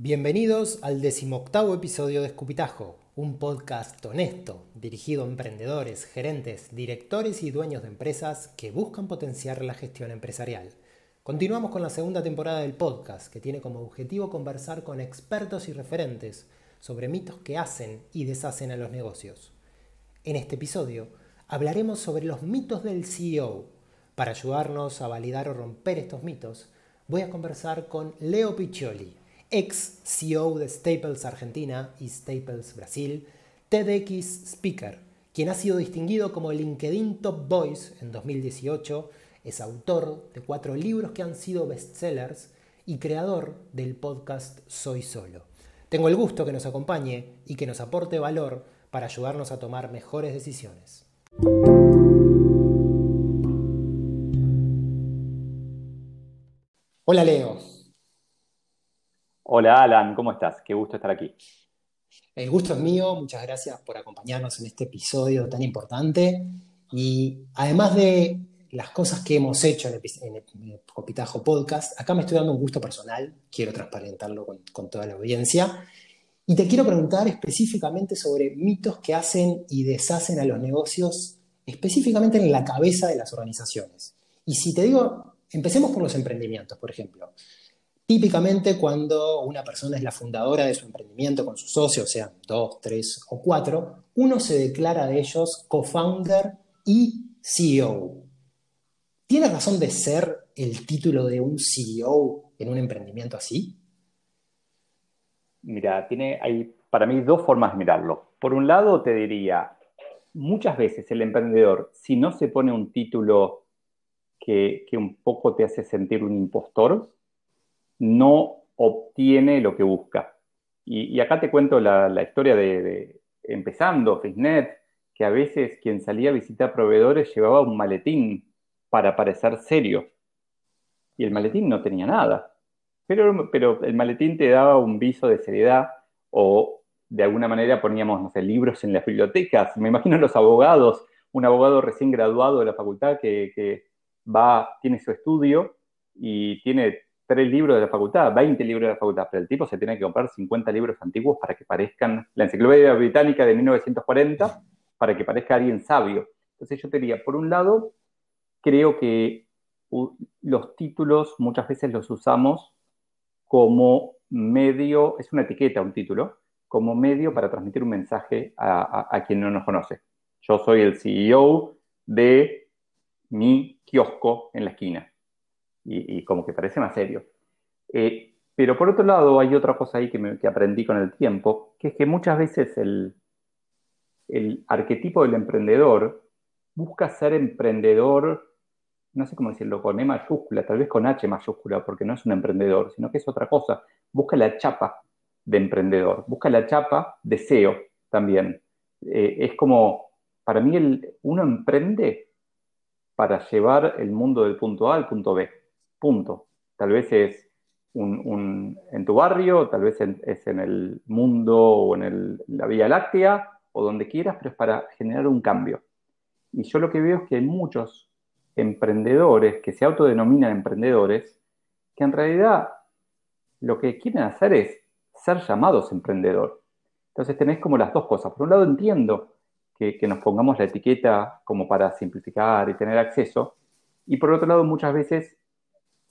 Bienvenidos al decimoctavo episodio de Escupitajo, un podcast honesto dirigido a emprendedores, gerentes, directores y dueños de empresas que buscan potenciar la gestión empresarial. Continuamos con la segunda temporada del podcast, que tiene como objetivo conversar con expertos y referentes sobre mitos que hacen y deshacen a los negocios. En este episodio hablaremos sobre los mitos del CEO. Para ayudarnos a validar o romper estos mitos, voy a conversar con Leo Piccioli, ex CEO de Staples Argentina y Staples Brasil, TEDx Speaker, quien ha sido distinguido como LinkedIn Top Voice en 2018, es autor de cuatro libros que han sido bestsellers y creador del podcast Soy Solo. Tengo el gusto que nos acompañe y que nos aporte valor para ayudarnos a tomar mejores decisiones. Hola Leo. Hola Alan, ¿cómo estás? Qué gusto estar aquí. El gusto es mío, muchas gracias por acompañarnos en este episodio tan importante. Y además de las cosas que hemos hecho en el, Copitajo Podcast, acá me estoy dando un gusto personal, quiero transparentarlo con, con toda la audiencia. Y te quiero preguntar específicamente sobre mitos que hacen y deshacen a los negocios, específicamente en la cabeza de las organizaciones. Y si te digo, empecemos por los emprendimientos, por ejemplo. Típicamente cuando una persona es la fundadora de su emprendimiento con sus socios, sean dos, tres o cuatro, uno se declara de ellos co-founder y CEO. ¿Tiene razón de ser el título de un CEO en un emprendimiento así? Mira, tiene, hay para mí dos formas de mirarlo. Por un lado, te diría, muchas veces el emprendedor, si no se pone un título que, que un poco te hace sentir un impostor, no obtiene lo que busca. Y, acá te cuento la, historia de, empezando, Fisnet, que a veces quien salía a visitar proveedores llevaba un maletín para parecer serio. Y el maletín no tenía nada. Pero, pero el maletín te daba un viso de seriedad o de alguna manera poníamos, no sé, libros en las bibliotecas. Me imagino los abogados, un abogado recién graduado de la facultad que, que va, tiene su estudio y tiene tres libros de la facultad, 20 libros de la facultad, pero el tipo se tiene que comprar 50 libros antiguos para que parezcan la enciclopedia británica de 1940, para que parezca alguien sabio. Entonces yo te diría, por un lado, creo que los títulos muchas veces los usamos como medio, es una etiqueta un título, como medio para transmitir un mensaje a, a quien no nos conoce. Yo soy el CEO de mi kiosco en la esquina y, como que parece más serio. Eh, pero por otro lado, hay otra cosa ahí que, aprendí con el tiempo, que es que muchas veces el, el arquetipo del emprendedor busca ser emprendedor, no sé cómo decirlo, con E mayúscula, tal vez con H mayúscula, porque no es un emprendedor, sino que es otra cosa. Busca la chapa de emprendedor, busca la chapa de SEO también. Eh, es como, para mí, uno emprende para llevar el mundo del punto A al punto B. Punto. Tal vez es en tu barrio, tal vez es en el mundo o en la Vía Láctea o donde quieras, pero es para generar un cambio. Y yo lo que veo es que hay muchos emprendedores que se autodenominan emprendedores que en realidad lo que quieren hacer es ser llamados emprendedor. Entonces tenés como las dos cosas. Por un lado entiendo que, nos pongamos la etiqueta como para simplificar y tener acceso. Y por otro lado muchas veces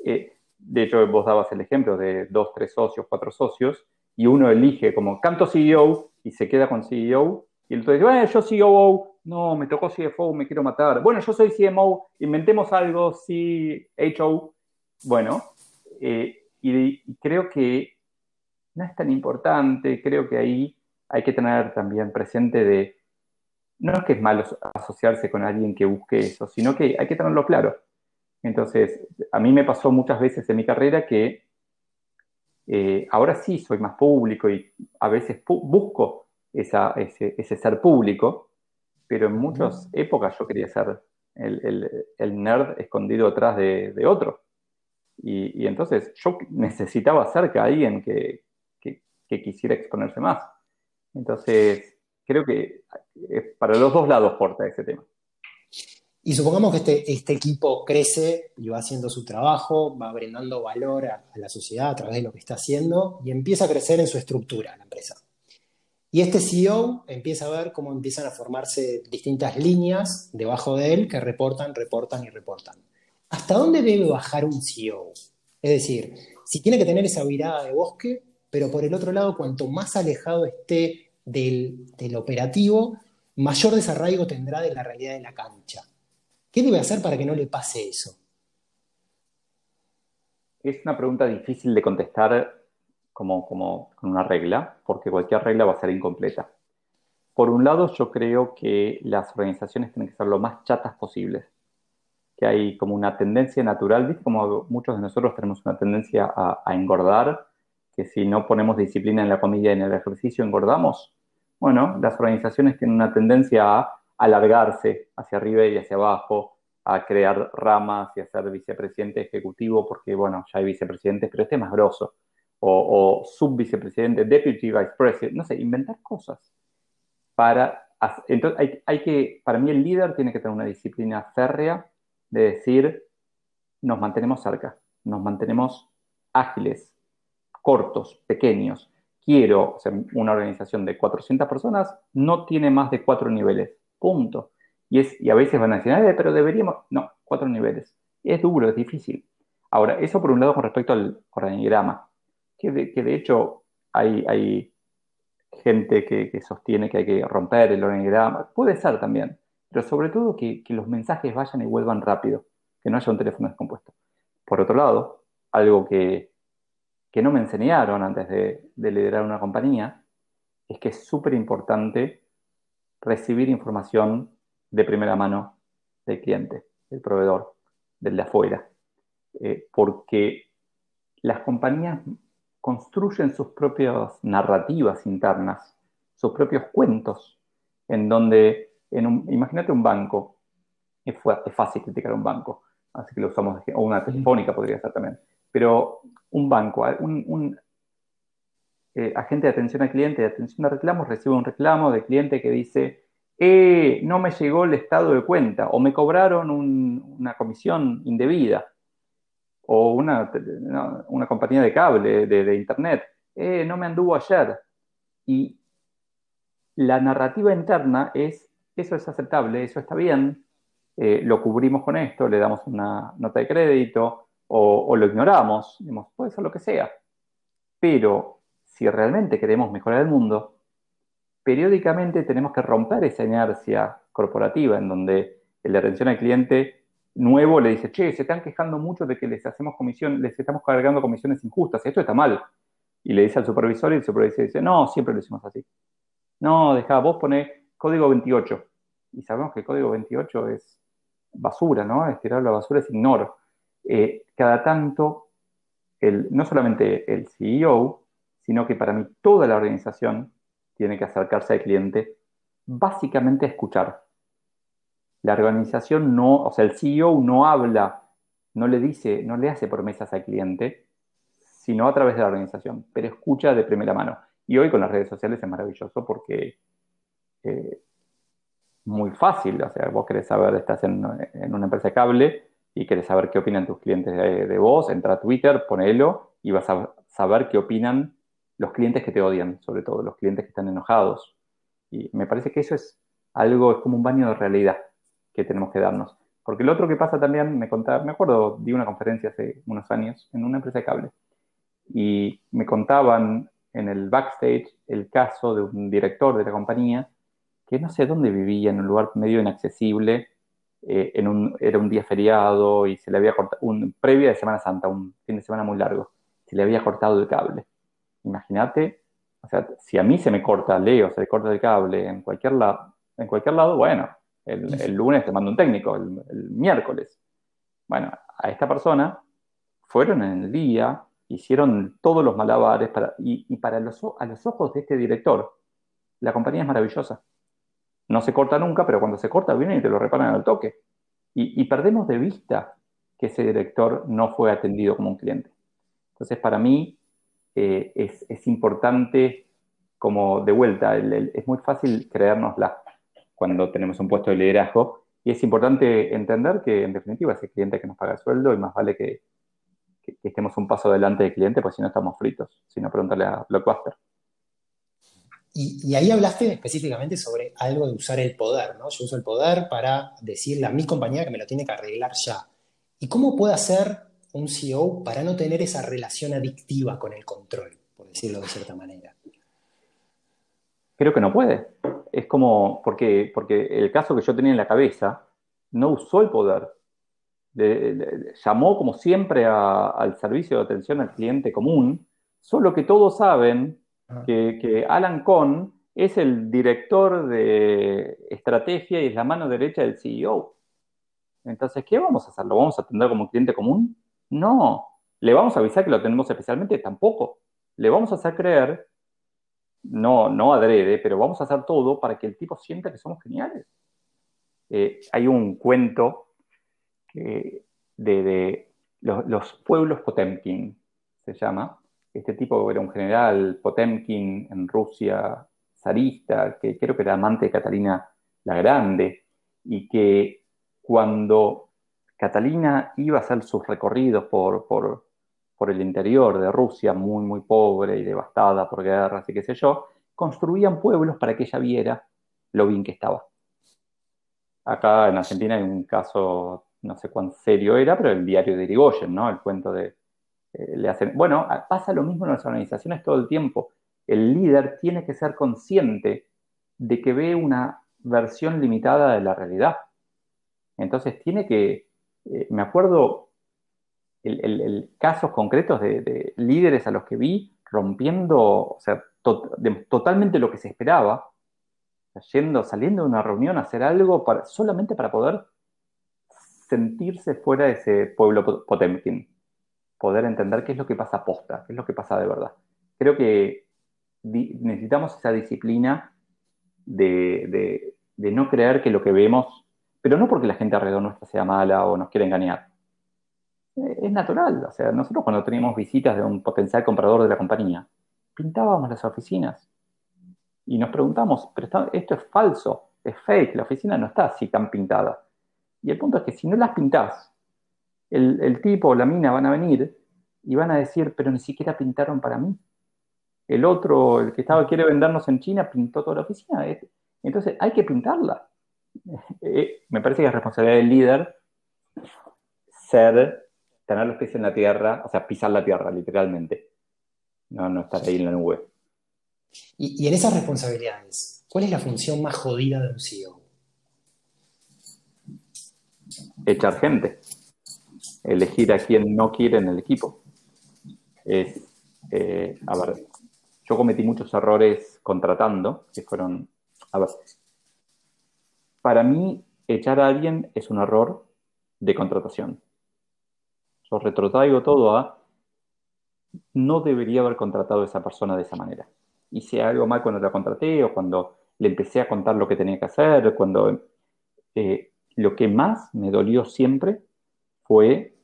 eh, de hecho, vos dabas el ejemplo de dos, tres socios, cuatro socios, y uno elige como canto CEO y se queda con CEO, y dice, bueno, yo COO, no, me tocó CFO, me quiero matar. Bueno, yo soy CMO, inventemos algo, CHO. Bueno, eh, y, creo que no es tan importante, creo que ahí hay que tener también presente de, no es que es malo asociarse con alguien que busque eso, sino que hay que tenerlo claro. Entonces, a mí me pasó muchas veces en mi carrera que eh, ahora sí soy más público y a veces busco ese, ser público, pero en muchas épocas yo quería ser el, nerd escondido atrás de, otro. Y, entonces yo necesitaba cerca a alguien que, quisiera exponerse más. Entonces, creo que para los dos lados porta ese tema. Y supongamos que este, este, equipo crece y va haciendo su trabajo, va brindando valor a, la sociedad a través de lo que está haciendo y empieza a crecer en su estructura la empresa. Y este CEO empieza a ver cómo empiezan a formarse distintas líneas debajo de él que reportan, reportan y reportan. ¿Hasta dónde debe bajar un CEO? Es decir, si tiene que tener esa virada de bosque, pero por el otro lado, cuanto más alejado esté del, del operativo, mayor desarraigo tendrá de la realidad de la cancha. ¿Qué debe hacer para que no le pase eso? Es una pregunta difícil de contestar como, como con una regla, porque cualquier regla va a ser incompleta. Por un lado, yo creo que las organizaciones tienen que ser lo más chatas posibles, que hay como una tendencia natural, ¿viste? como muchos de nosotros tenemos una tendencia a, a engordar, que si no ponemos disciplina en la comida y en el ejercicio engordamos. Bueno, las organizaciones tienen una tendencia a alargarse hacia arriba y hacia abajo, a crear ramas y a ser vicepresidente ejecutivo, porque bueno, ya hay vicepresidentes, pero este es más grosso, o, subvicepresidente, deputy vice president, no sé, inventar cosas. Para, entonces, hay, hay que, para mí el líder tiene que tener una disciplina férrea de decir, nos mantenemos cerca, nos mantenemos ágiles, cortos, pequeños. Quiero, una organización de 400 personas no tiene más de cuatro niveles punto. Y, es, y a veces van a decir, pero deberíamos, no, cuatro niveles. Es duro, es difícil. Ahora, eso por un lado con respecto al organigrama, que de, que de hecho hay, hay gente que, sostiene que hay que romper el organigrama, puede ser también, pero sobre todo que, los mensajes vayan y vuelvan rápido, que no haya un teléfono descompuesto. Por otro lado, algo que, que no me enseñaron antes de, de liderar una compañía, es que es súper importante recibir información de primera mano del cliente, del proveedor, del de afuera. Eh, porque las compañías construyen sus propias narrativas internas, sus propios cuentos, en donde, en imagínate un banco, es, fácil criticar un banco, así que lo usamos, o una telefónica podría ser también, pero un banco, un, eh, agente de atención al cliente, de atención a reclamos, recibe un reclamo de cliente que dice, eh, no me llegó el estado de cuenta o me cobraron una comisión indebida o una, una compañía de cable, de, internet, eh, no me anduvo ayer. Y la narrativa interna es, eso es aceptable, eso está bien, lo cubrimos con esto, le damos una nota de crédito o, lo ignoramos, puede ser lo que sea. Pero si realmente queremos mejorar el mundo, periódicamente tenemos que romper esa inercia corporativa en donde de atención al cliente nuevo le dice, che, se están quejando mucho de que les hacemos comisión, les estamos cargando comisiones injustas, esto está mal. Y le dice al supervisor y el supervisor dice, no, siempre lo hicimos así. No, deja, vos ponés código 28. Y sabemos que el código 28 es basura, ¿no? Estirar la basura es ignoro. Eh, cada tanto, el, no solamente el CEO, sino que para mí toda la organización tiene que acercarse al cliente básicamente a escuchar. La organización no, o sea, el CEO no habla, no le dice, no le hace promesas al cliente, sino a través de la organización, pero escucha de primera mano. Y hoy con las redes sociales es maravilloso porque eh, muy fácil, o sea, vos querés saber, estás en, una empresa cable y querés saber qué opinan tus clientes de, de vos, entra a Twitter, ponelo y vas a saber qué opinan los clientes que te odian, sobre todo, los clientes que están enojados. Y me parece que eso es algo, es como un baño de realidad que tenemos que darnos. Porque lo otro que pasa también, me contaba, me acuerdo, di una conferencia hace unos años en una empresa de cable y me contaban en el backstage el caso de un director de la compañía que no sé dónde vivía, en un lugar medio inaccesible, eh, en un, era un día feriado y se le había cortado, un, previa de Semana Santa, un fin de semana muy largo, se le había cortado el cable Imagínate, o sea, si a mí se me corta, Leo, se le corta el cable en cualquier, lado, en cualquier lado, bueno, el, lunes te mando un técnico, el, miércoles. Bueno, a esta persona fueron en el día, hicieron todos los malabares para, y, para los, a los ojos de este director, la compañía es maravillosa. No se corta nunca, pero cuando se corta vienen y te lo reparan al toque. Y, y, perdemos de vista que ese director no fue atendido como un cliente. Entonces, para mí, eh, es, importante como de vuelta, es muy fácil creérnosla cuando tenemos un puesto de liderazgo y es importante entender que, en definitiva, es el cliente que nos paga el sueldo y más vale que, estemos un paso adelante del cliente, pues si no estamos fritos. Si no, pregúntale a Blockbuster. Y, ahí hablaste específicamente sobre algo de usar el poder, ¿no? Yo uso el poder para decirle a mi compañía que me lo tiene que arreglar ya. ¿Y cómo puede hacer un CEO para no tener esa relación adictiva con el control, por decirlo de cierta manera? Creo que no puede. Es como, porque, porque el caso que yo tenía en la cabeza no usó el poder. llamó como siempre al servicio de atención al cliente común, solo que todos saben ah. que, que Alan Kohn es el director de estrategia y es la mano derecha del CEO. Entonces, ¿qué vamos a hacer? ¿Lo vamos a atender como cliente común? No. ¿Le vamos a avisar que lo tenemos especialmente? Tampoco. Le vamos a hacer creer, no, no adrede, pero vamos a hacer todo para que el tipo sienta que somos geniales. Eh, hay un cuento de, los, pueblos Potemkin, se llama. Este tipo era un general Potemkin en Rusia, zarista, que creo que era amante de Catalina la Grande, y que cuando Catalina iba a hacer sus recorridos por, el interior de Rusia, muy, muy pobre y devastada por guerras y qué sé yo, construían pueblos para que ella viera lo bien que estaba. Acá en Argentina hay un caso, no sé cuán serio era, pero el diario de Irigoyen, ¿no? El cuento de... Eh. Bueno, pasa lo mismo en las organizaciones todo el tiempo. El líder tiene que ser consciente de que ve una versión limitada de la realidad. Entonces tiene que, eh, me acuerdo el, casos concretos de, líderes a los que vi rompiendo, o sea, totalmente lo que se esperaba, yendo, saliendo de una reunión a hacer algo para, solamente para poder sentirse fuera de ese pueblo Potemkin, poder entender qué es lo que pasa posta, qué es lo que pasa de verdad. Creo que necesitamos esa disciplina de, de no creer que lo que vemos pero no porque la gente alrededor nuestra sea mala o nos quiera engañar. Eh, es natural, o sea, nosotros cuando teníamos visitas de un potencial comprador de la compañía, pintábamos las oficinas y nos preguntamos, pero esto es falso, es fake, la oficina no está así tan pintada. Y el punto es que si no las pintás, el, el tipo o la mina van a venir y van a decir, pero ni siquiera pintaron para mí. El otro, el que estaba quiere vendernos en China, pintó toda la oficina. Entonces hay que pintarla. Eh, me parece que es responsabilidad del líder ser, tener los pies en la tierra, o sea, pisar la tierra, literalmente. No, no estar ahí en la nube. Y, en esas responsabilidades, ¿cuál es la función más jodida de un CEO? Echar gente. Elegir a quien no quiere en el equipo. Es, eh, a ver, yo cometí muchos errores contratando, que fueron, a ver, para mí, echar a alguien es un error de contratación. Yo retrotraigo todo a no debería haber contratado a esa persona de esa manera. Hice algo mal cuando la contraté o cuando le empecé a contar lo que tenía que hacer, cuando eh, lo que más me dolió siempre fue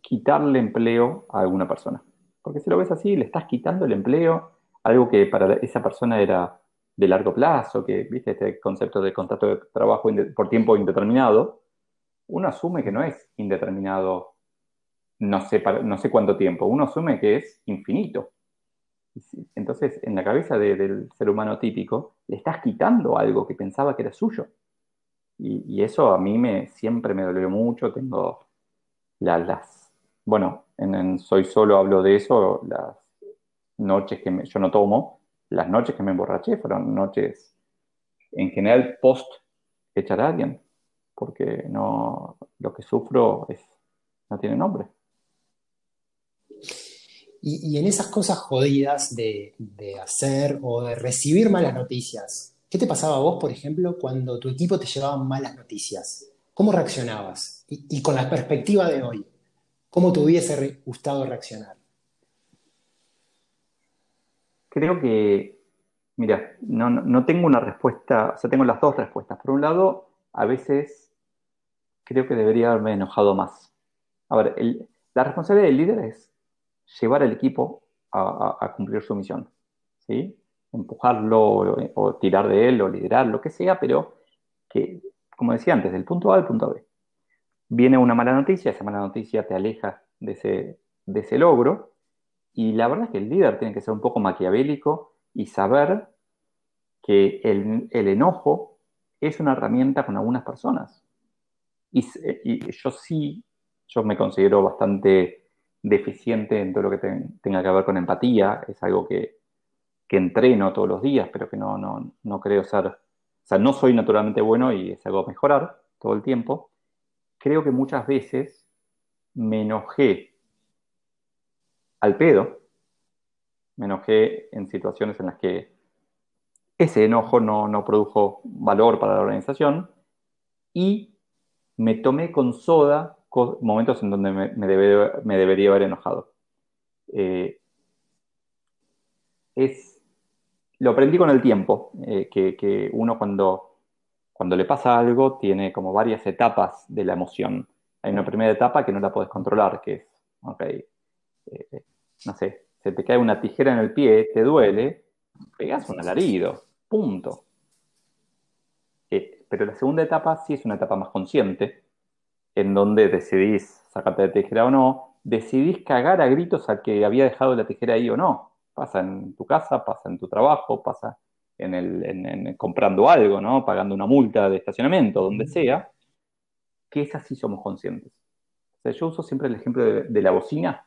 quitarle empleo a alguna persona. Porque si lo ves así, le estás quitando el empleo, algo que para esa persona era de largo plazo, que viste este concepto de contrato de trabajo por tiempo indeterminado, uno asume que no es indeterminado no sé, no sé cuánto tiempo, uno asume que es infinito. Entonces, en la cabeza del ser humano típico, le estás quitando algo que pensaba que era suyo. Y, eso a mí me, siempre me dolió mucho. Tengo las, bueno, en, Soy Solo hablo de eso, las noches que yo no tomo, las noches que me emborraché fueron noches, en general, post echar a alguien, porque no, lo que sufro no tiene nombre. Y, en esas cosas jodidas de, hacer o de recibir malas noticias, ¿qué te pasaba a vos, por ejemplo, cuando tu equipo te llevaba malas noticias? ¿Cómo reaccionabas? Y con la perspectiva de hoy, ¿cómo te hubiese gustado reaccionar? Creo que, mira, no, tengo una respuesta, o sea, tengo las dos respuestas. Por un lado, a veces creo que debería haberme enojado más. A ver, la responsabilidad del líder es llevar al equipo a, cumplir su misión, ¿sí? Empujarlo o, tirar de él o liderar, lo que sea, pero que, como decía antes, del punto A al punto B. Viene una mala noticia, esa mala noticia te aleja de ese, de ese logro, y la verdad es que el líder tiene que ser un poco maquiavélico y saber que el, enojo es una herramienta con algunas personas. Y, yo sí, yo me considero bastante deficiente en todo lo que tenga que ver con empatía, es algo que, que entreno todos los días, pero que no, no, no creo ser, o sea, no soy naturalmente bueno y es algo mejorar todo el tiempo. Creo que muchas veces me enojé al pedo, me enojé en situaciones en las que ese enojo no, produjo valor para la organización y me tomé con soda momentos en donde me, me, debería haber enojado. Eh, es, lo aprendí con el tiempo, eh, que, uno cuando, cuando le pasa algo tiene como varias etapas de la emoción. Hay una primera etapa que no la puedes controlar, que es, eh, no sé, se te cae una tijera en el pie, te duele, pegas un alarido, punto. Eh, pero la segunda etapa sí es una etapa más consciente, en donde decidís sacarte la tijera o no, decidís cagar a gritos al que había dejado la tijera ahí o no. Pasa en tu casa, pasa en tu trabajo, pasa en el, comprando algo, ¿no? Pagando una multa de estacionamiento, donde sea, que esas sí somos conscientes. yo uso siempre el ejemplo de, la bocina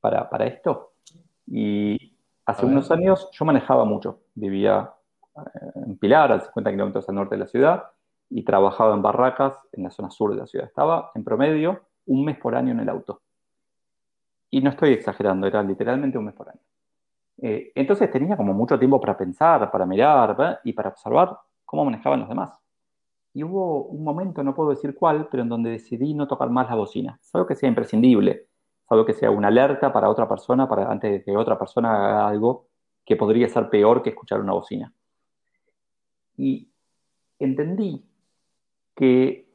para, para esto. Y Hace unos años yo manejaba mucho, vivía eh, en Pilar, a 50 kilómetros al norte de la ciudad, y trabajaba en barracas en la zona sur de la ciudad. Estaba en promedio un mes por año en el auto. Y no estoy exagerando, era literalmente un mes por año. Eh, entonces tenía como mucho tiempo para pensar, para mirar y para observar cómo manejaban los demás. Y hubo un momento, no puedo decir cuál, pero en donde decidí no tocar más la bocina. Es algo que sea imprescindible algo que sea una alerta para otra persona, para antes de que otra persona haga algo que podría ser peor que escuchar una bocina. Y entendí que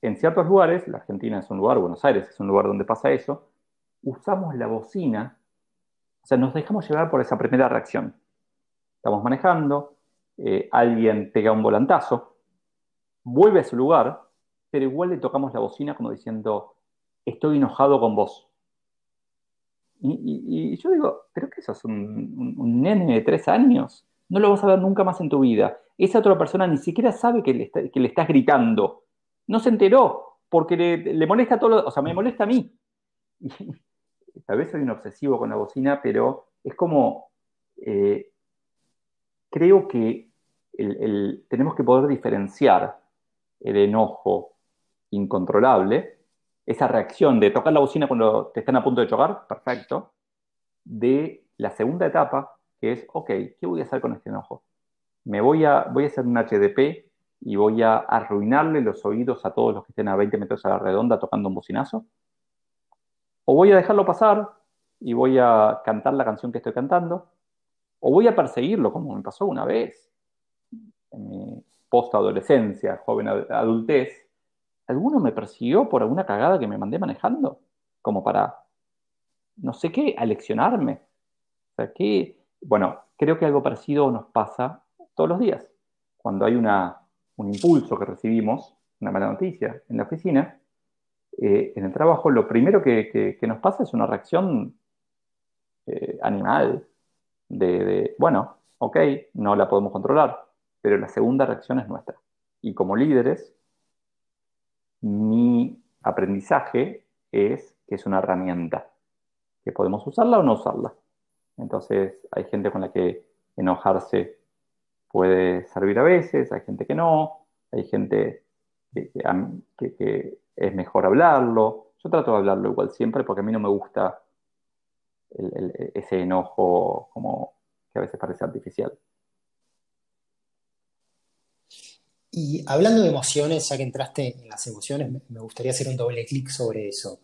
en ciertos lugares, la Argentina es un lugar, Buenos Aires es un lugar donde pasa eso, usamos la bocina, o sea, nos dejamos llevar por esa primera reacción. Estamos manejando, eh, alguien pega un volantazo, vuelve a su lugar, pero igual le tocamos la bocina como diciendo, estoy enojado con vos. Y, yo digo, ¿pero qué sos? Un, un, nene de tres años? No lo vas a ver nunca más en tu vida. Esa otra persona ni siquiera sabe que le, que le estás gritando. No se enteró, porque le, molesta a todo, o sea, me molesta a mí. tal vez soy un obsesivo con la bocina, pero es como, eh, creo que tenemos que poder diferenciar el enojo incontrolable esa reacción de tocar la bocina cuando te están a punto de chocar, perfecto, de la segunda etapa, que es, ok, ¿qué voy a hacer con este enojo? Me voy a, voy a hacer un HDP y voy a arruinarle los oídos a todos los que estén a 20 metros a la redonda tocando un bocinazo. O voy a dejarlo pasar y voy a cantar la canción que estoy cantando. O voy a perseguirlo, como me pasó una vez en mi post-adolescencia, joven adultez, ¿Alguno me persiguió por alguna cagada que me mandé manejando? Como para, no sé qué, aleccionarme. O que, bueno, creo que algo parecido nos pasa todos los días. Cuando hay una, un impulso que recibimos, una mala noticia en la oficina, eh, en el trabajo, lo primero que, nos pasa es una reacción eh, animal, de, de, bueno, ok, no la podemos controlar, pero la segunda reacción es nuestra. Y como líderes, mi aprendizaje es que es una herramienta, que podemos usarla o no usarla. Entonces, hay gente con la que enojarse puede servir a veces, hay gente que no, hay gente que, es mejor hablarlo. Yo trato de hablarlo igual siempre porque a mí no me gusta ese enojo como que a veces parece artificial. Y hablando de emociones, ya que entraste en las emociones, me gustaría hacer un doble clic sobre eso.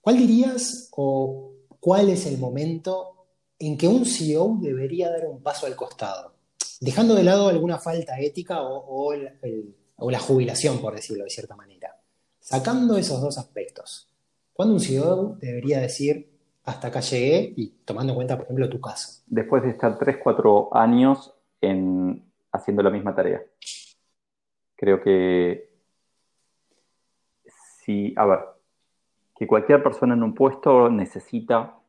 ¿Cuál dirías o cuál es el momento en que un CEO debería dar un paso al costado? Dejando de lado alguna falta ética o, la jubilación, por decirlo de cierta manera. Sacando esos dos aspectos. ¿Cuándo un CEO debería decir, hasta acá llegué y tomando en cuenta, por ejemplo, tu caso? Después de estar 3, 4 años en, haciendo la misma tarea. Creo que si, a ver, que cualquier persona en un puesto necesita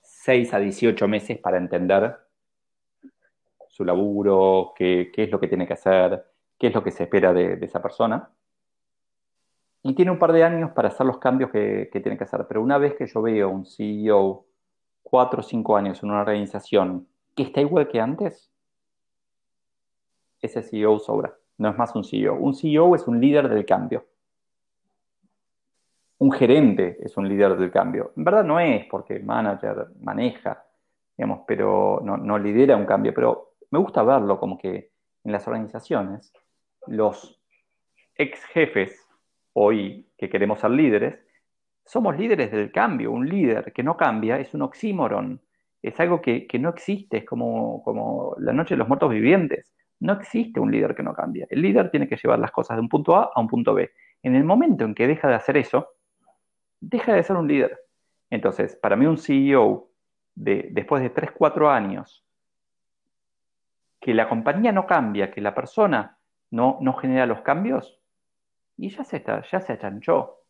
6 a 18 meses para entender su laburo, qué, es lo que tiene que hacer, qué es lo que se espera de, esa persona. Y tiene un par de años para hacer los cambios que, que tiene que hacer. Pero una vez que yo veo un CEO 4 o 5 años en una organización que está igual que antes, ese CEO sobra. No es más un CEO. Un CEO es un líder del cambio un gerente es un líder del cambio. En verdad no es, porque el manager maneja, digamos, pero no, lidera un cambio. Pero me gusta verlo como que en las organizaciones, los ex jefes, hoy que queremos ser líderes, somos líderes del cambio. Un líder que no cambia es un oxímoron, es algo que, no existe, es como, como la noche de los muertos vivientes. No existe un líder que no cambia. El líder tiene que llevar las cosas de un punto A a un punto B. En el momento en que deja de hacer eso, deja de ser un líder. Entonces, para mí un CEO, de, después de 3, 4 años, que la compañía no cambia, que la persona no, no genera los cambios, y ya se, está, ya se achanchó.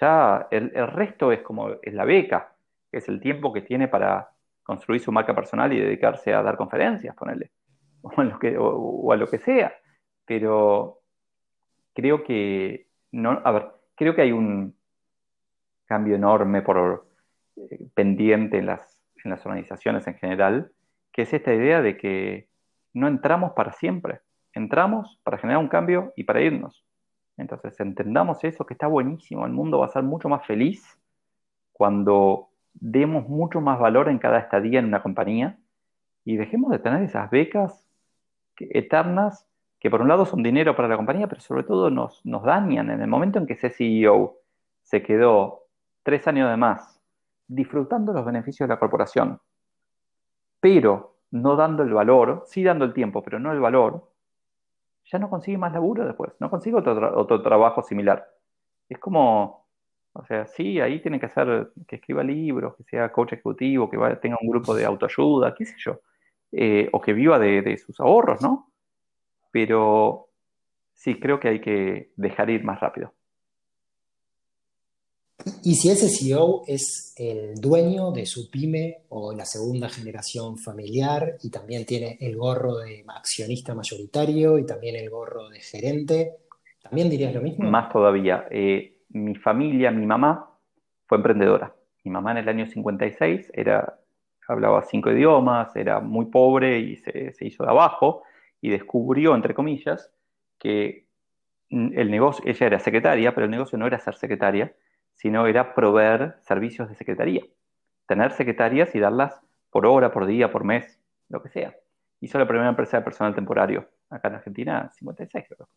Ya el, resto es como es la beca, es el tiempo que tiene para construir su marca personal y dedicarse a dar conferencias, ponerle, o, lo que, o a lo que sea. Pero creo que, no, a ver, creo que hay un, cambio enorme por eh, pendiente en las, en las organizaciones en general, que es esta idea de que no entramos para siempre, entramos para generar un cambio y para irnos. Entonces, entendamos eso, que está buenísimo, el mundo va a ser mucho más feliz cuando demos mucho más valor en cada estadía en una compañía y dejemos de tener esas becas eternas que por un lado son dinero para la compañía, pero sobre todo nos, nos dañan. En el momento en que ese CEO se quedó tres años de más, disfrutando los beneficios de la corporación, pero no dando el valor, sí dando el tiempo, pero no el valor, ya no consigue más laburo después, no consigue otro, otro trabajo similar. Es como, o sea, sí, ahí tiene que hacer, que escriba libros, que sea coach ejecutivo, que tenga un grupo de autoayuda, qué sé yo, eh, o que viva de, de sus ahorros, ¿no? Pero sí, creo que hay que dejar ir más rápido. Y si ese CEO es el dueño de su pyme o la segunda generación familiar y también tiene el gorro de accionista mayoritario y también el gorro de gerente, ¿también dirías lo mismo? Más todavía. Eh, mi familia, mi mamá, fue emprendedora. Mi mamá en el año 56 era, hablaba cinco idiomas, era muy pobre y se, se hizo de abajo y descubrió, entre comillas, que el negocio, ella era secretaria, pero el negocio no era ser secretaria, sino era proveer servicios de secretaría. Tener secretarias y darlas por hora, por día, por mes, lo que sea. Hizo la primera empresa de personal temporario, acá en Argentina, 56 creo.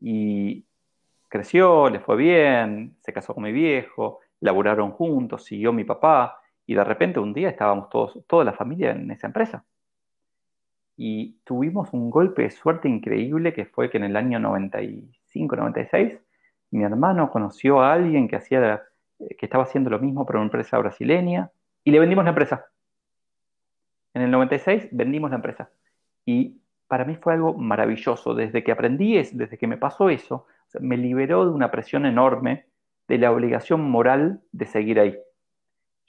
Y creció, le fue bien, se casó con mi viejo, laburaron juntos, siguió mi papá, y de repente un día estábamos todos, toda la familia en esa empresa. Y tuvimos un golpe de suerte increíble que fue que en el año 95, 96 mi hermano conoció a alguien que, hacía, que estaba haciendo lo mismo para una empresa brasileña y le vendimos la empresa. En el 96 vendimos la empresa. Y para mí fue algo maravilloso. Desde que aprendí, desde que me pasó eso, me liberó de una presión enorme de la obligación moral de seguir ahí.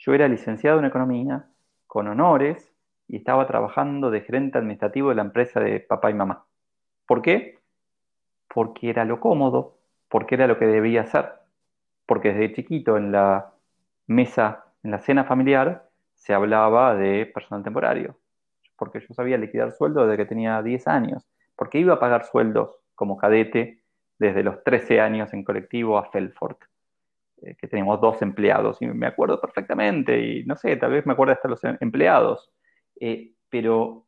Yo era licenciado en economía, con honores, y estaba trabajando de gerente administrativo de la empresa de papá y mamá. ¿Por qué? Porque era lo cómodo, porque era lo que debía hacer. Porque desde chiquito en la mesa, en la cena familiar, se hablaba de personal temporario. Porque yo sabía liquidar sueldo desde que tenía 10 años. Porque iba a pagar sueldos como cadete desde los 13 años en colectivo a Felfort, eh, que teníamos dos empleados, y me acuerdo perfectamente, y no sé, tal vez me acuerdo hasta los em, empleados, eh, pero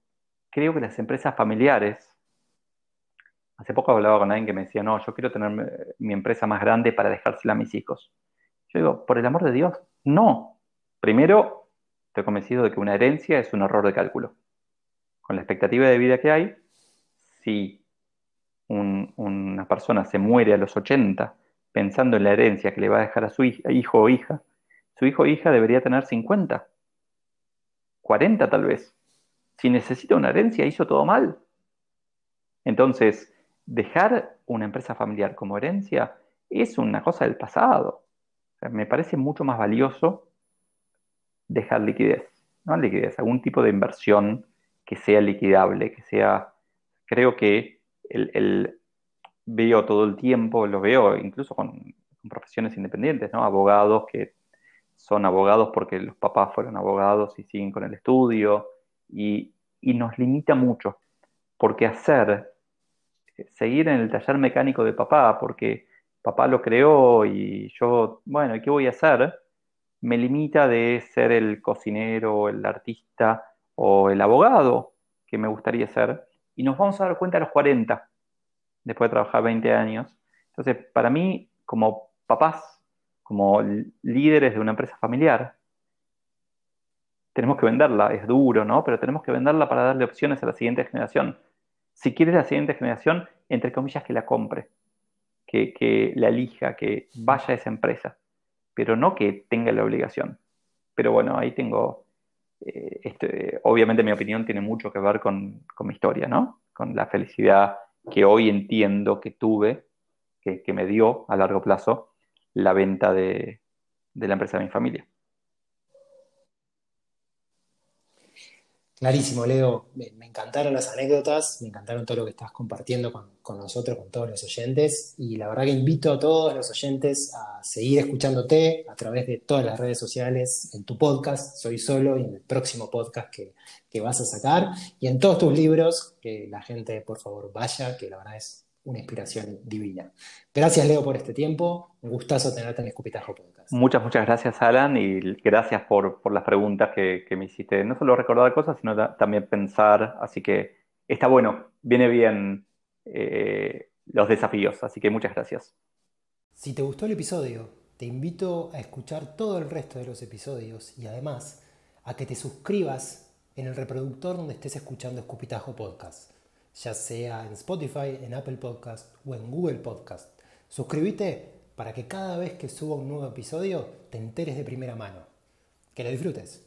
creo que las empresas familiares Hace poco hablaba con alguien que me decía, no, yo quiero tener mi empresa más grande para dejársela a mis hijos. Yo digo, por el amor de Dios, no. Primero, estoy convencido de que una herencia es un error de cálculo. Con la expectativa de vida que hay, si una persona se muere a los 80 pensando en la herencia que le va a dejar a su hijo o hija, su hijo o hija debería tener 50, 40 tal vez. Si necesita una herencia, hizo todo mal. Entonces, dejar una empresa familiar como herencia es una cosa del pasado. me parece mucho más valioso dejar liquidez, ¿no? Liquidez, algún tipo de inversión que sea liquidable, que sea, creo que el, veo todo el tiempo, lo veo incluso con, profesiones independientes, ¿no? Abogados que son abogados porque los papás fueron abogados y siguen con el estudio, y, y nos limita mucho, porque hacer, seguir en el taller mecánico de papá, porque papá lo creó y yo, bueno, ¿qué voy a hacer? Me limita de ser el cocinero, el artista o el abogado que me gustaría ser. Y nos vamos a dar cuenta a los 40, después de trabajar 20 años. Entonces, para mí, como papás, como líderes de una empresa familiar, tenemos que venderla, es duro, ¿no? Pero tenemos que venderla para darle opciones a la siguiente generación. Si quieres la siguiente generación, entre comillas, que la compre, que, la elija, que vaya a esa empresa, pero no que tenga la obligación. Pero bueno, ahí tengo, eh, este, obviamente mi opinión tiene mucho que ver con, mi historia, ¿no? Con la felicidad que hoy entiendo que tuve, que, que me dio a largo plazo la venta de, de la empresa de mi familia. Clarísimo, Leo. Me, encantaron las anécdotas, me encantaron todo lo que estás compartiendo con, nosotros, con todos los oyentes. Y la verdad que invito a todos los oyentes a seguir escuchándote a través de todas las redes sociales, en tu podcast, Soy Solo, y en el próximo podcast que, que vas a sacar, y en todos tus libros, que la gente por favor vaya, que la verdad es una inspiración divina. Gracias, Leo, por este tiempo. Un gustazo tenerte en Escupitajo Podcast. Muchas, muchas gracias, Alan, y gracias por, las preguntas que, me hiciste. No solo recordar cosas, sino también pensar. Así que está bueno, viene bien eh, los desafíos. Así que muchas gracias. Si te gustó el episodio, te invito a escuchar todo el resto de los episodios y además a que te suscribas en el reproductor donde estés escuchando Escupitajo Podcast ya sea en Spotify, en Apple Podcast o en Google Podcast. Suscríbete para que cada vez que suba un nuevo episodio te enteres de primera mano. Que lo disfrutes.